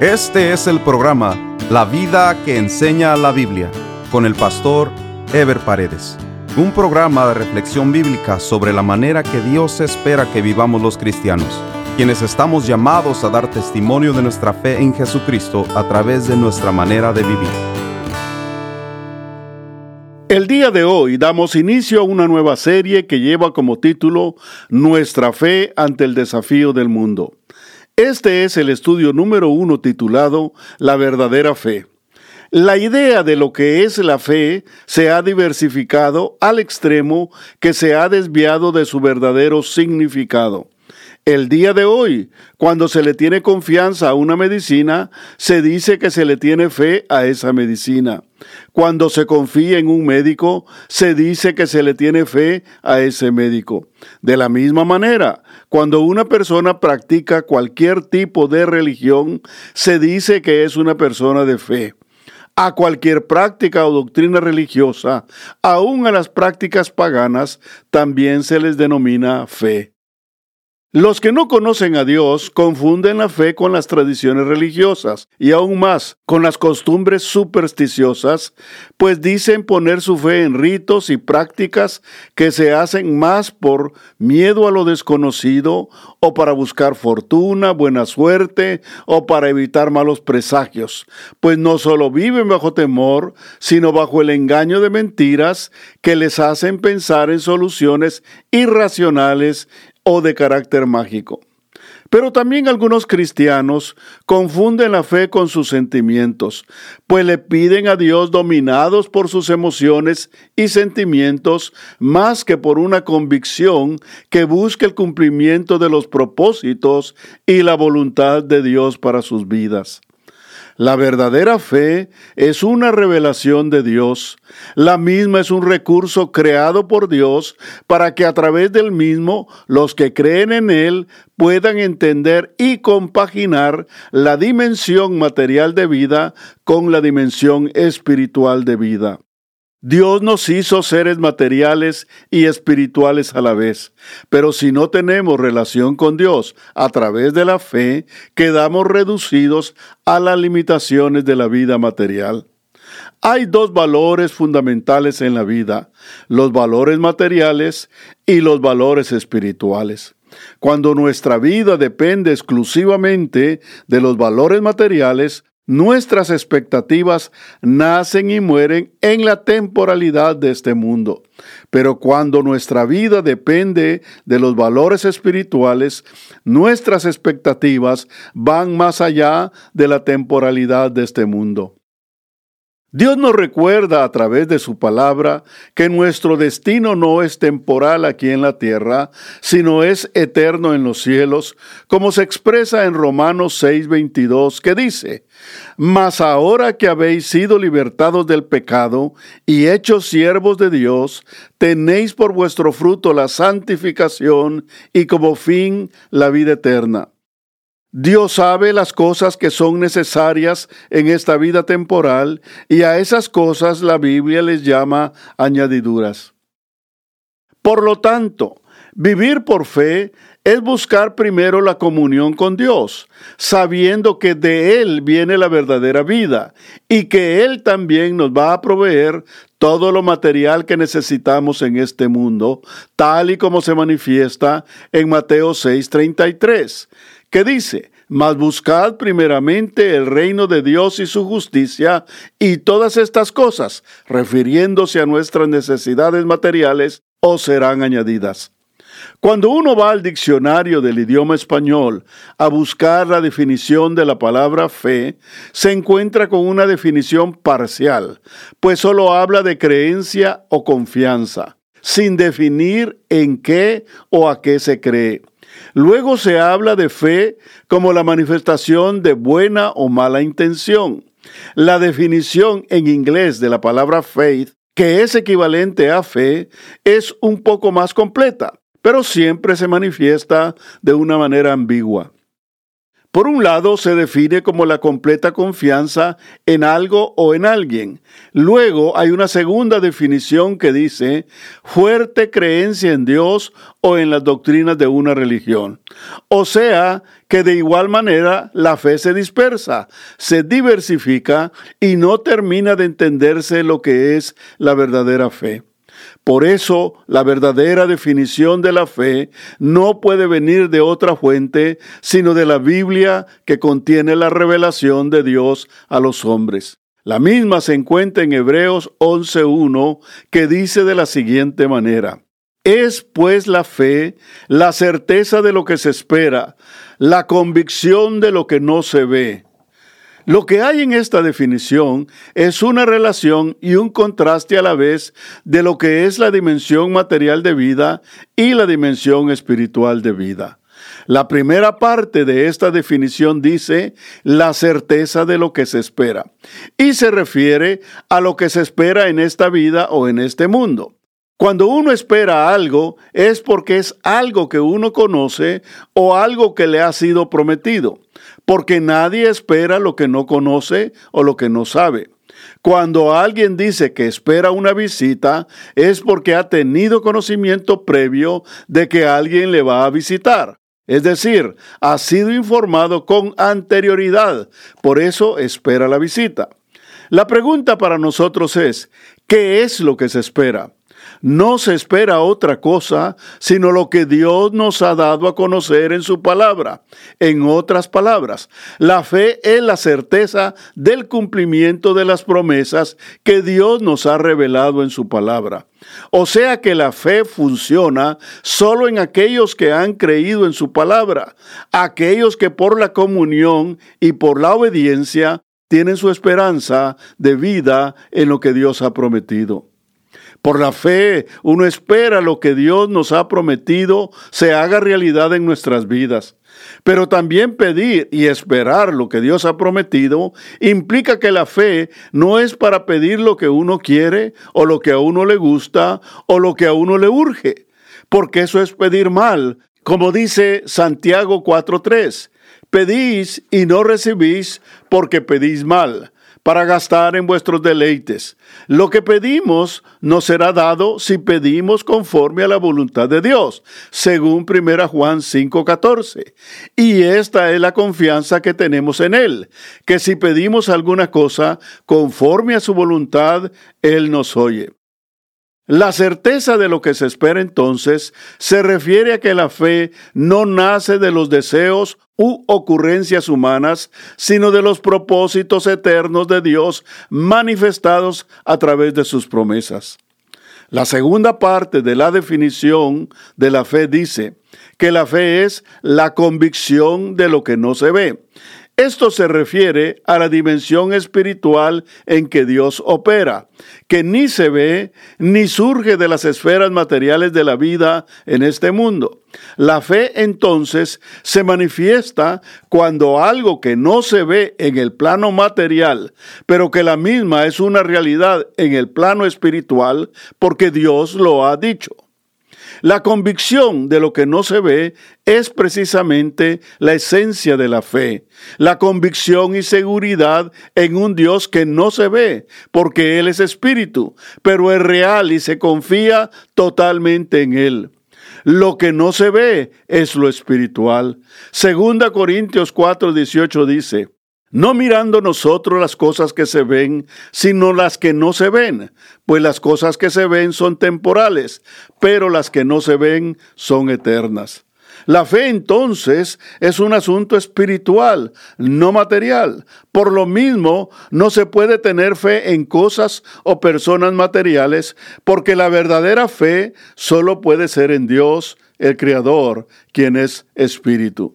Este es el programa La vida que enseña la Biblia con el pastor Ever Paredes. Un programa de reflexión bíblica sobre la manera que Dios espera que vivamos los cristianos, quienes estamos llamados a dar testimonio de nuestra fe en Jesucristo a través de nuestra manera de vivir. El día de hoy damos inicio a una nueva serie que lleva como título Nuestra fe ante el desafío del mundo. Este es el estudio número uno titulado La verdadera fe. La idea de lo que es la fe se ha diversificado al extremo que se ha desviado de su verdadero significado. El día de hoy, cuando se le tiene confianza a una medicina, se dice que se le tiene fe a esa medicina. Cuando se confía en un médico, se dice que se le tiene fe a ese médico. De la misma manera, cuando una persona practica cualquier tipo de religión, se dice que es una persona de fe a cualquier práctica o doctrina religiosa, aun a las prácticas paganas, también se les denomina fe. Los que no conocen a Dios confunden la fe con las tradiciones religiosas y aún más con las costumbres supersticiosas, pues dicen poner su fe en ritos y prácticas que se hacen más por miedo a lo desconocido o para buscar fortuna, buena suerte o para evitar malos presagios, pues no solo viven bajo temor, sino bajo el engaño de mentiras que les hacen pensar en soluciones irracionales o de carácter mágico. Pero también algunos cristianos confunden la fe con sus sentimientos, pues le piden a Dios dominados por sus emociones y sentimientos más que por una convicción que busque el cumplimiento de los propósitos y la voluntad de Dios para sus vidas. La verdadera fe es una revelación de Dios. La misma es un recurso creado por Dios para que a través del mismo los que creen en Él puedan entender y compaginar la dimensión material de vida con la dimensión espiritual de vida. Dios nos hizo seres materiales y espirituales a la vez, pero si no tenemos relación con Dios a través de la fe, quedamos reducidos a las limitaciones de la vida material. Hay dos valores fundamentales en la vida, los valores materiales y los valores espirituales. Cuando nuestra vida depende exclusivamente de los valores materiales, Nuestras expectativas nacen y mueren en la temporalidad de este mundo. Pero cuando nuestra vida depende de los valores espirituales, nuestras expectativas van más allá de la temporalidad de este mundo. Dios nos recuerda a través de su palabra que nuestro destino no es temporal aquí en la tierra, sino es eterno en los cielos, como se expresa en Romanos 6:22, que dice, Mas ahora que habéis sido libertados del pecado y hechos siervos de Dios, tenéis por vuestro fruto la santificación y como fin la vida eterna. Dios sabe las cosas que son necesarias en esta vida temporal y a esas cosas la Biblia les llama añadiduras. Por lo tanto, vivir por fe es buscar primero la comunión con Dios, sabiendo que de Él viene la verdadera vida y que Él también nos va a proveer todo lo material que necesitamos en este mundo, tal y como se manifiesta en Mateo 6:33 que dice, mas buscad primeramente el reino de Dios y su justicia, y todas estas cosas, refiriéndose a nuestras necesidades materiales, os serán añadidas. Cuando uno va al diccionario del idioma español a buscar la definición de la palabra fe, se encuentra con una definición parcial, pues solo habla de creencia o confianza, sin definir en qué o a qué se cree. Luego se habla de fe como la manifestación de buena o mala intención. La definición en inglés de la palabra faith, que es equivalente a fe, es un poco más completa, pero siempre se manifiesta de una manera ambigua. Por un lado, se define como la completa confianza en algo o en alguien. Luego hay una segunda definición que dice fuerte creencia en Dios o en las doctrinas de una religión. O sea, que de igual manera la fe se dispersa, se diversifica y no termina de entenderse lo que es la verdadera fe. Por eso la verdadera definición de la fe no puede venir de otra fuente, sino de la Biblia que contiene la revelación de Dios a los hombres. La misma se encuentra en Hebreos 11.1, que dice de la siguiente manera, Es pues la fe la certeza de lo que se espera, la convicción de lo que no se ve. Lo que hay en esta definición es una relación y un contraste a la vez de lo que es la dimensión material de vida y la dimensión espiritual de vida. La primera parte de esta definición dice la certeza de lo que se espera y se refiere a lo que se espera en esta vida o en este mundo. Cuando uno espera algo es porque es algo que uno conoce o algo que le ha sido prometido, porque nadie espera lo que no conoce o lo que no sabe. Cuando alguien dice que espera una visita es porque ha tenido conocimiento previo de que alguien le va a visitar. Es decir, ha sido informado con anterioridad, por eso espera la visita. La pregunta para nosotros es, ¿qué es lo que se espera? No se espera otra cosa sino lo que Dios nos ha dado a conocer en su palabra. En otras palabras, la fe es la certeza del cumplimiento de las promesas que Dios nos ha revelado en su palabra. O sea que la fe funciona solo en aquellos que han creído en su palabra, aquellos que por la comunión y por la obediencia tienen su esperanza de vida en lo que Dios ha prometido. Por la fe, uno espera lo que Dios nos ha prometido se haga realidad en nuestras vidas. Pero también pedir y esperar lo que Dios ha prometido implica que la fe no es para pedir lo que uno quiere o lo que a uno le gusta o lo que a uno le urge, porque eso es pedir mal, como dice Santiago 4.3. Pedís y no recibís porque pedís mal para gastar en vuestros deleites. Lo que pedimos nos será dado si pedimos conforme a la voluntad de Dios, según 1 Juan 5:14. Y esta es la confianza que tenemos en Él, que si pedimos alguna cosa conforme a su voluntad, Él nos oye. La certeza de lo que se espera entonces se refiere a que la fe no nace de los deseos u ocurrencias humanas, sino de los propósitos eternos de Dios manifestados a través de sus promesas. La segunda parte de la definición de la fe dice que la fe es la convicción de lo que no se ve. Esto se refiere a la dimensión espiritual en que Dios opera, que ni se ve ni surge de las esferas materiales de la vida en este mundo. La fe entonces se manifiesta cuando algo que no se ve en el plano material, pero que la misma es una realidad en el plano espiritual, porque Dios lo ha dicho. La convicción de lo que no se ve es precisamente la esencia de la fe, la convicción y seguridad en un Dios que no se ve, porque Él es espíritu, pero es real y se confía totalmente en Él. Lo que no se ve es lo espiritual. Segunda Corintios 4, 18 dice, no mirando nosotros las cosas que se ven, sino las que no se ven, pues las cosas que se ven son temporales, pero las que no se ven son eternas. La fe entonces es un asunto espiritual, no material. Por lo mismo, no se puede tener fe en cosas o personas materiales, porque la verdadera fe solo puede ser en Dios, el Creador, quien es espíritu.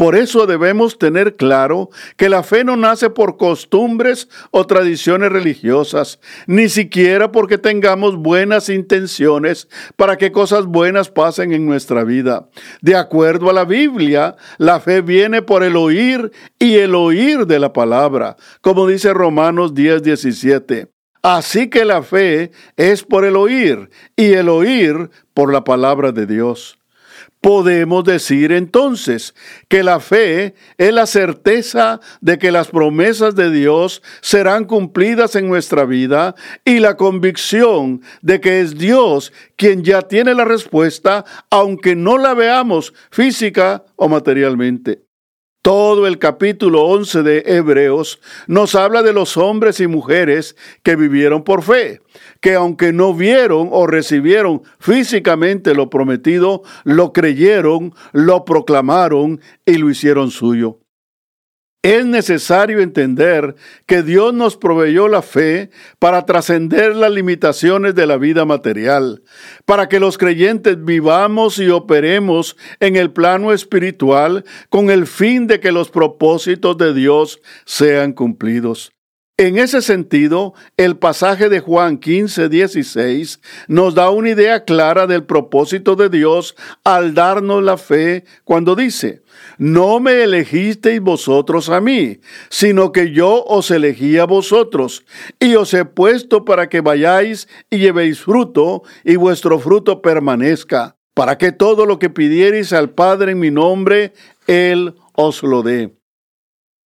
Por eso debemos tener claro que la fe no nace por costumbres o tradiciones religiosas, ni siquiera porque tengamos buenas intenciones para que cosas buenas pasen en nuestra vida. De acuerdo a la Biblia, la fe viene por el oír y el oír de la palabra, como dice Romanos 10, 17. Así que la fe es por el oír y el oír por la palabra de Dios. Podemos decir entonces que la fe es la certeza de que las promesas de Dios serán cumplidas en nuestra vida y la convicción de que es Dios quien ya tiene la respuesta aunque no la veamos física o materialmente. Todo el capítulo 11 de Hebreos nos habla de los hombres y mujeres que vivieron por fe, que aunque no vieron o recibieron físicamente lo prometido, lo creyeron, lo proclamaron y lo hicieron suyo. Es necesario entender que Dios nos proveyó la fe para trascender las limitaciones de la vida material, para que los creyentes vivamos y operemos en el plano espiritual con el fin de que los propósitos de Dios sean cumplidos. En ese sentido, el pasaje de Juan 15, 16 nos da una idea clara del propósito de Dios al darnos la fe cuando dice, no me elegisteis vosotros a mí, sino que yo os elegí a vosotros, y os he puesto para que vayáis y llevéis fruto, y vuestro fruto permanezca, para que todo lo que pidiereis al Padre en mi nombre, Él os lo dé.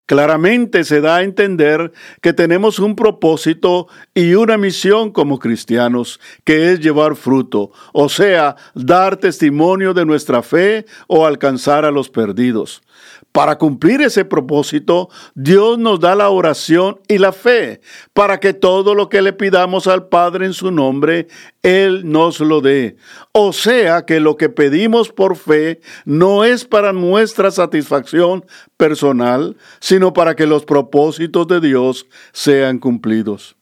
Claramente se da a entender que tenemos un propósito y una misión como cristianos, que es llevar fruto, o sea, dar testimonio de nuestra fe o alcanzar a los perdidos. Para cumplir ese propósito, Dios nos da la oración y la fe para que todo lo que le pidamos al Padre en su nombre, Él nos lo dé. O sea que lo que pedimos por fe no es para nuestra satisfacción personal, sino para que los propósitos de Dios sean cumplidos.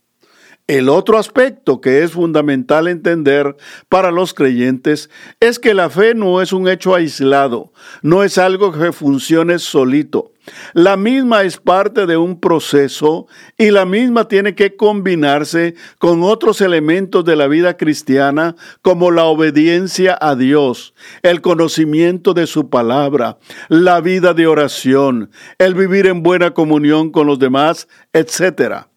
El otro aspecto que es fundamental entender para los creyentes es que la fe no es un hecho aislado, no es algo que funcione solito. La misma es parte de un proceso y la misma tiene que combinarse con otros elementos de la vida cristiana como la obediencia a Dios, el conocimiento de su palabra, la vida de oración, el vivir en buena comunión con los demás, etc.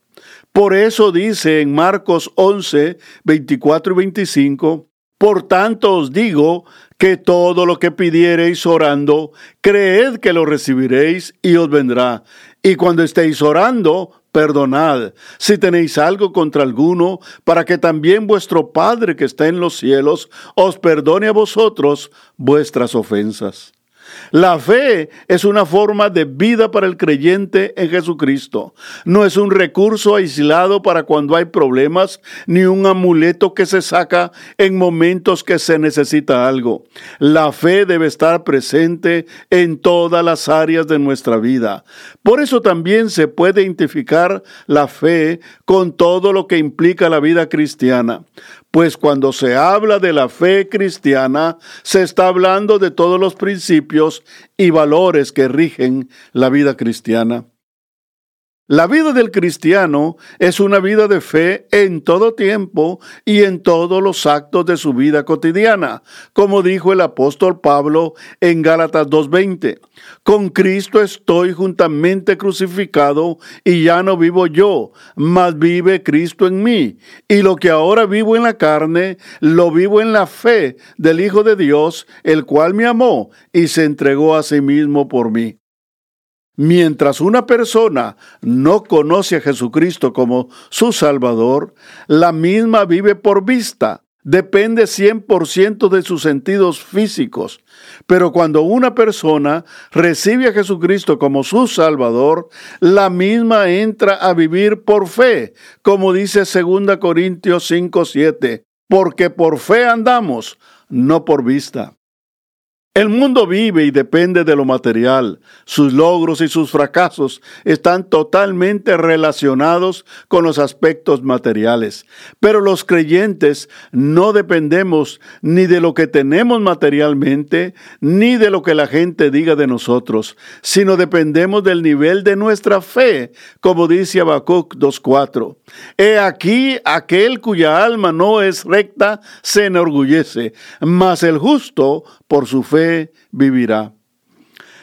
Por eso dice en Marcos 11, 24 y 25, por tanto os digo que todo lo que pidiereis orando, creed que lo recibiréis y os vendrá. Y cuando estéis orando, perdonad si tenéis algo contra alguno, para que también vuestro Padre que está en los cielos os perdone a vosotros vuestras ofensas. La fe es una forma de vida para el creyente en Jesucristo. No es un recurso aislado para cuando hay problemas, ni un amuleto que se saca en momentos que se necesita algo. La fe debe estar presente en todas las áreas de nuestra vida. Por eso también se puede identificar la fe con todo lo que implica la vida cristiana pues cuando se habla de la fe cristiana, se está hablando de todos los principios y valores que rigen la vida cristiana. La vida del cristiano es una vida de fe en todo tiempo y en todos los actos de su vida cotidiana, como dijo el apóstol Pablo en Gálatas 2.20. Con Cristo estoy juntamente crucificado y ya no vivo yo, mas vive Cristo en mí. Y lo que ahora vivo en la carne, lo vivo en la fe del Hijo de Dios, el cual me amó y se entregó a sí mismo por mí. Mientras una persona no conoce a Jesucristo como su Salvador, la misma vive por vista, depende 100% de sus sentidos físicos. Pero cuando una persona recibe a Jesucristo como su Salvador, la misma entra a vivir por fe, como dice 2 Corintios 5:7, porque por fe andamos, no por vista. El mundo vive y depende de lo material. Sus logros y sus fracasos están totalmente relacionados con los aspectos materiales. Pero los creyentes no dependemos ni de lo que tenemos materialmente, ni de lo que la gente diga de nosotros, sino dependemos del nivel de nuestra fe, como dice Habacuc 2.4. He aquí aquel cuya alma no es recta se enorgullece, mas el justo por su fe vivirá.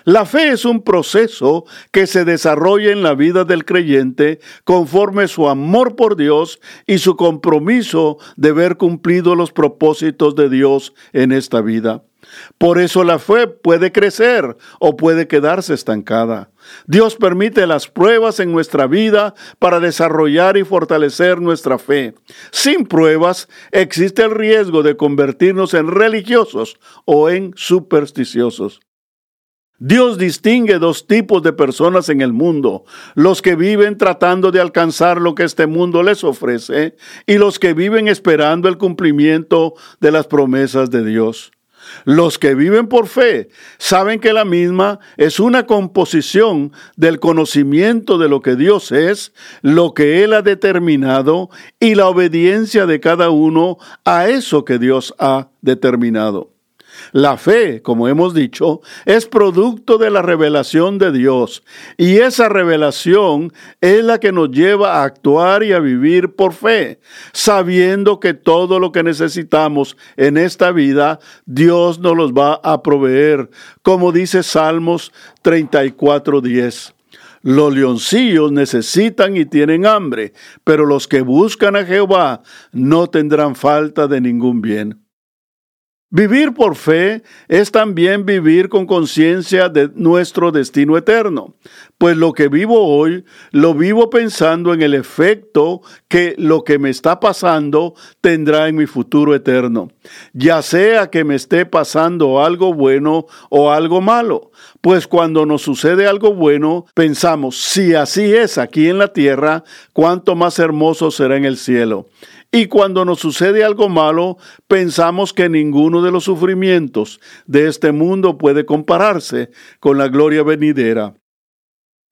La fe es un proceso que se desarrolla en la vida del creyente conforme su amor por Dios y su compromiso de ver cumplido los propósitos de Dios en esta vida. Por eso la fe puede crecer o puede quedarse estancada. Dios permite las pruebas en nuestra vida para desarrollar y fortalecer nuestra fe. Sin pruebas existe el riesgo de convertirnos en religiosos o en supersticiosos. Dios distingue dos tipos de personas en el mundo, los que viven tratando de alcanzar lo que este mundo les ofrece y los que viven esperando el cumplimiento de las promesas de Dios. Los que viven por fe saben que la misma es una composición del conocimiento de lo que Dios es, lo que Él ha determinado y la obediencia de cada uno a eso que Dios ha determinado. La fe, como hemos dicho, es producto de la revelación de Dios y esa revelación es la que nos lleva a actuar y a vivir por fe, sabiendo que todo lo que necesitamos en esta vida, Dios nos los va a proveer, como dice Salmos 34:10. Los leoncillos necesitan y tienen hambre, pero los que buscan a Jehová no tendrán falta de ningún bien. Vivir por fe es también vivir con conciencia de nuestro destino eterno, pues lo que vivo hoy lo vivo pensando en el efecto que lo que me está pasando tendrá en mi futuro eterno, ya sea que me esté pasando algo bueno o algo malo, pues cuando nos sucede algo bueno, pensamos, si así es aquí en la tierra, cuánto más hermoso será en el cielo. Y cuando nos sucede algo malo, pensamos que ninguno de los sufrimientos de este mundo puede compararse con la gloria venidera.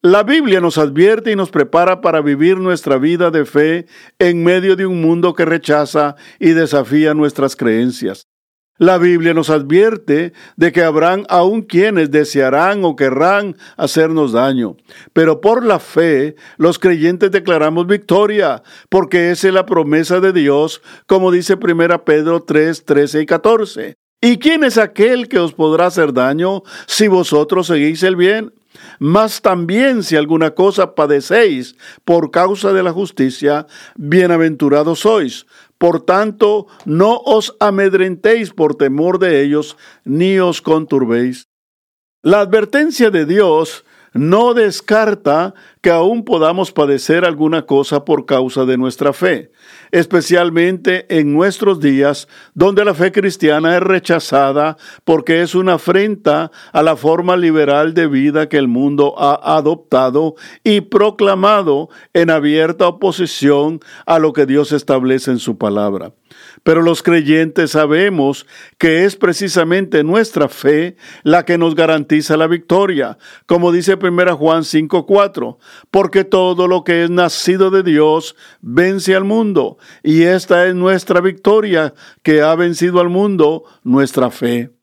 La Biblia nos advierte y nos prepara para vivir nuestra vida de fe en medio de un mundo que rechaza y desafía nuestras creencias. La Biblia nos advierte de que habrán aún quienes desearán o querrán hacernos daño, pero por la fe los creyentes declaramos victoria, porque esa es la promesa de Dios, como dice 1 Pedro 3, 13 y 14. ¿Y quién es aquel que os podrá hacer daño si vosotros seguís el bien? Mas también si alguna cosa padecéis por causa de la justicia, bienaventurados sois por tanto, no os amedrentéis por temor de ellos, ni os conturbéis. La advertencia de Dios no descarta que aún podamos padecer alguna cosa por causa de nuestra fe, especialmente en nuestros días donde la fe cristiana es rechazada porque es una afrenta a la forma liberal de vida que el mundo ha adoptado y proclamado en abierta oposición a lo que Dios establece en su palabra. Pero los creyentes sabemos que es precisamente nuestra fe la que nos garantiza la victoria, como dice 1 Juan 5:4, porque todo lo que es nacido de Dios vence al mundo, y esta es nuestra victoria que ha vencido al mundo, nuestra fe.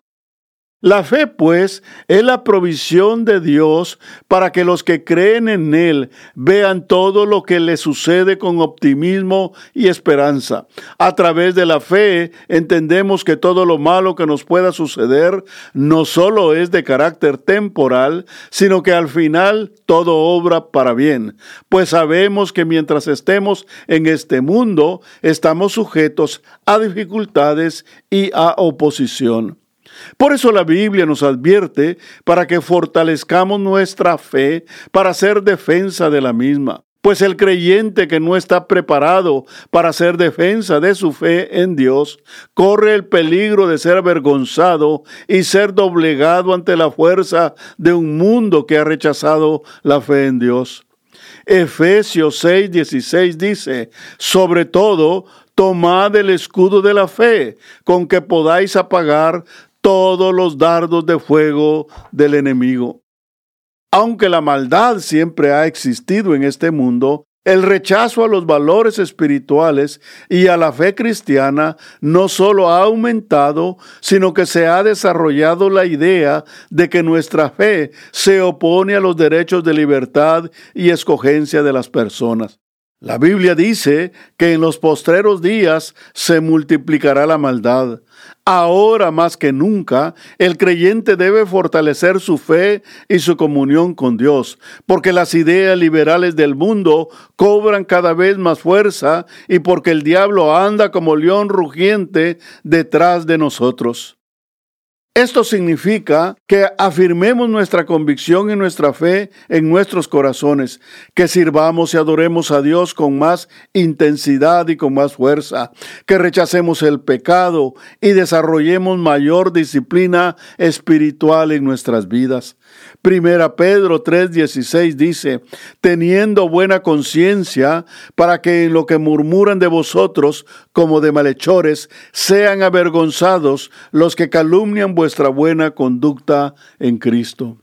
La fe, pues, es la provisión de Dios para que los que creen en Él vean todo lo que les sucede con optimismo y esperanza. A través de la fe entendemos que todo lo malo que nos pueda suceder no solo es de carácter temporal, sino que al final todo obra para bien, pues sabemos que mientras estemos en este mundo estamos sujetos a dificultades y a oposición. Por eso la Biblia nos advierte para que fortalezcamos nuestra fe para hacer defensa de la misma. Pues el creyente que no está preparado para hacer defensa de su fe en Dios, corre el peligro de ser avergonzado y ser doblegado ante la fuerza de un mundo que ha rechazado la fe en Dios. Efesios 6:16 dice, sobre todo, tomad el escudo de la fe, con que podáis apagar todos los dardos de fuego del enemigo. Aunque la maldad siempre ha existido en este mundo, el rechazo a los valores espirituales y a la fe cristiana no solo ha aumentado, sino que se ha desarrollado la idea de que nuestra fe se opone a los derechos de libertad y escogencia de las personas. La Biblia dice que en los postreros días se multiplicará la maldad. Ahora más que nunca, el creyente debe fortalecer su fe y su comunión con Dios, porque las ideas liberales del mundo cobran cada vez más fuerza y porque el diablo anda como león rugiente detrás de nosotros. Esto significa que afirmemos nuestra convicción y nuestra fe en nuestros corazones, que sirvamos y adoremos a Dios con más intensidad y con más fuerza, que rechacemos el pecado y desarrollemos mayor disciplina espiritual en nuestras vidas. Primera Pedro 3:16 dice, teniendo buena conciencia para que en lo que murmuran de vosotros como de malhechores sean avergonzados los que calumnian vuestra buena conducta en Cristo.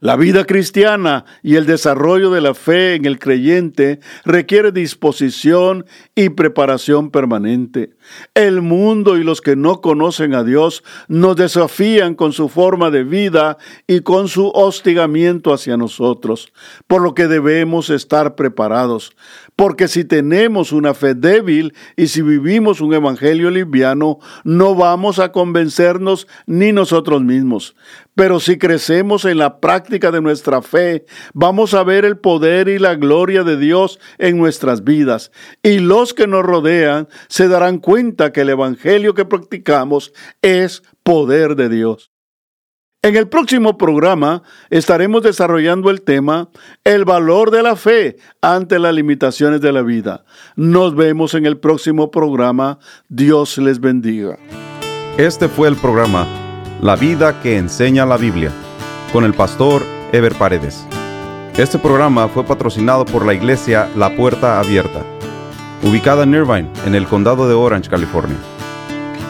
La vida cristiana y el desarrollo de la fe en el creyente requiere disposición y preparación permanente. El mundo y los que no conocen a Dios nos desafían con su forma de vida y con su hostigamiento hacia nosotros, por lo que debemos estar preparados. Porque si tenemos una fe débil y si vivimos un evangelio liviano, no vamos a convencernos ni nosotros mismos. Pero si crecemos en la práctica de nuestra fe, vamos a ver el poder y la gloria de Dios en nuestras vidas. Y los que nos rodean se darán cuenta que el evangelio que practicamos es poder de Dios. En el próximo programa estaremos desarrollando el tema El valor de la fe ante las limitaciones de la vida. Nos vemos en el próximo programa. Dios les bendiga. Este fue el programa La vida que enseña la Biblia con el pastor Ever Paredes. Este programa fue patrocinado por la iglesia La Puerta Abierta, ubicada en Irvine, en el condado de Orange, California.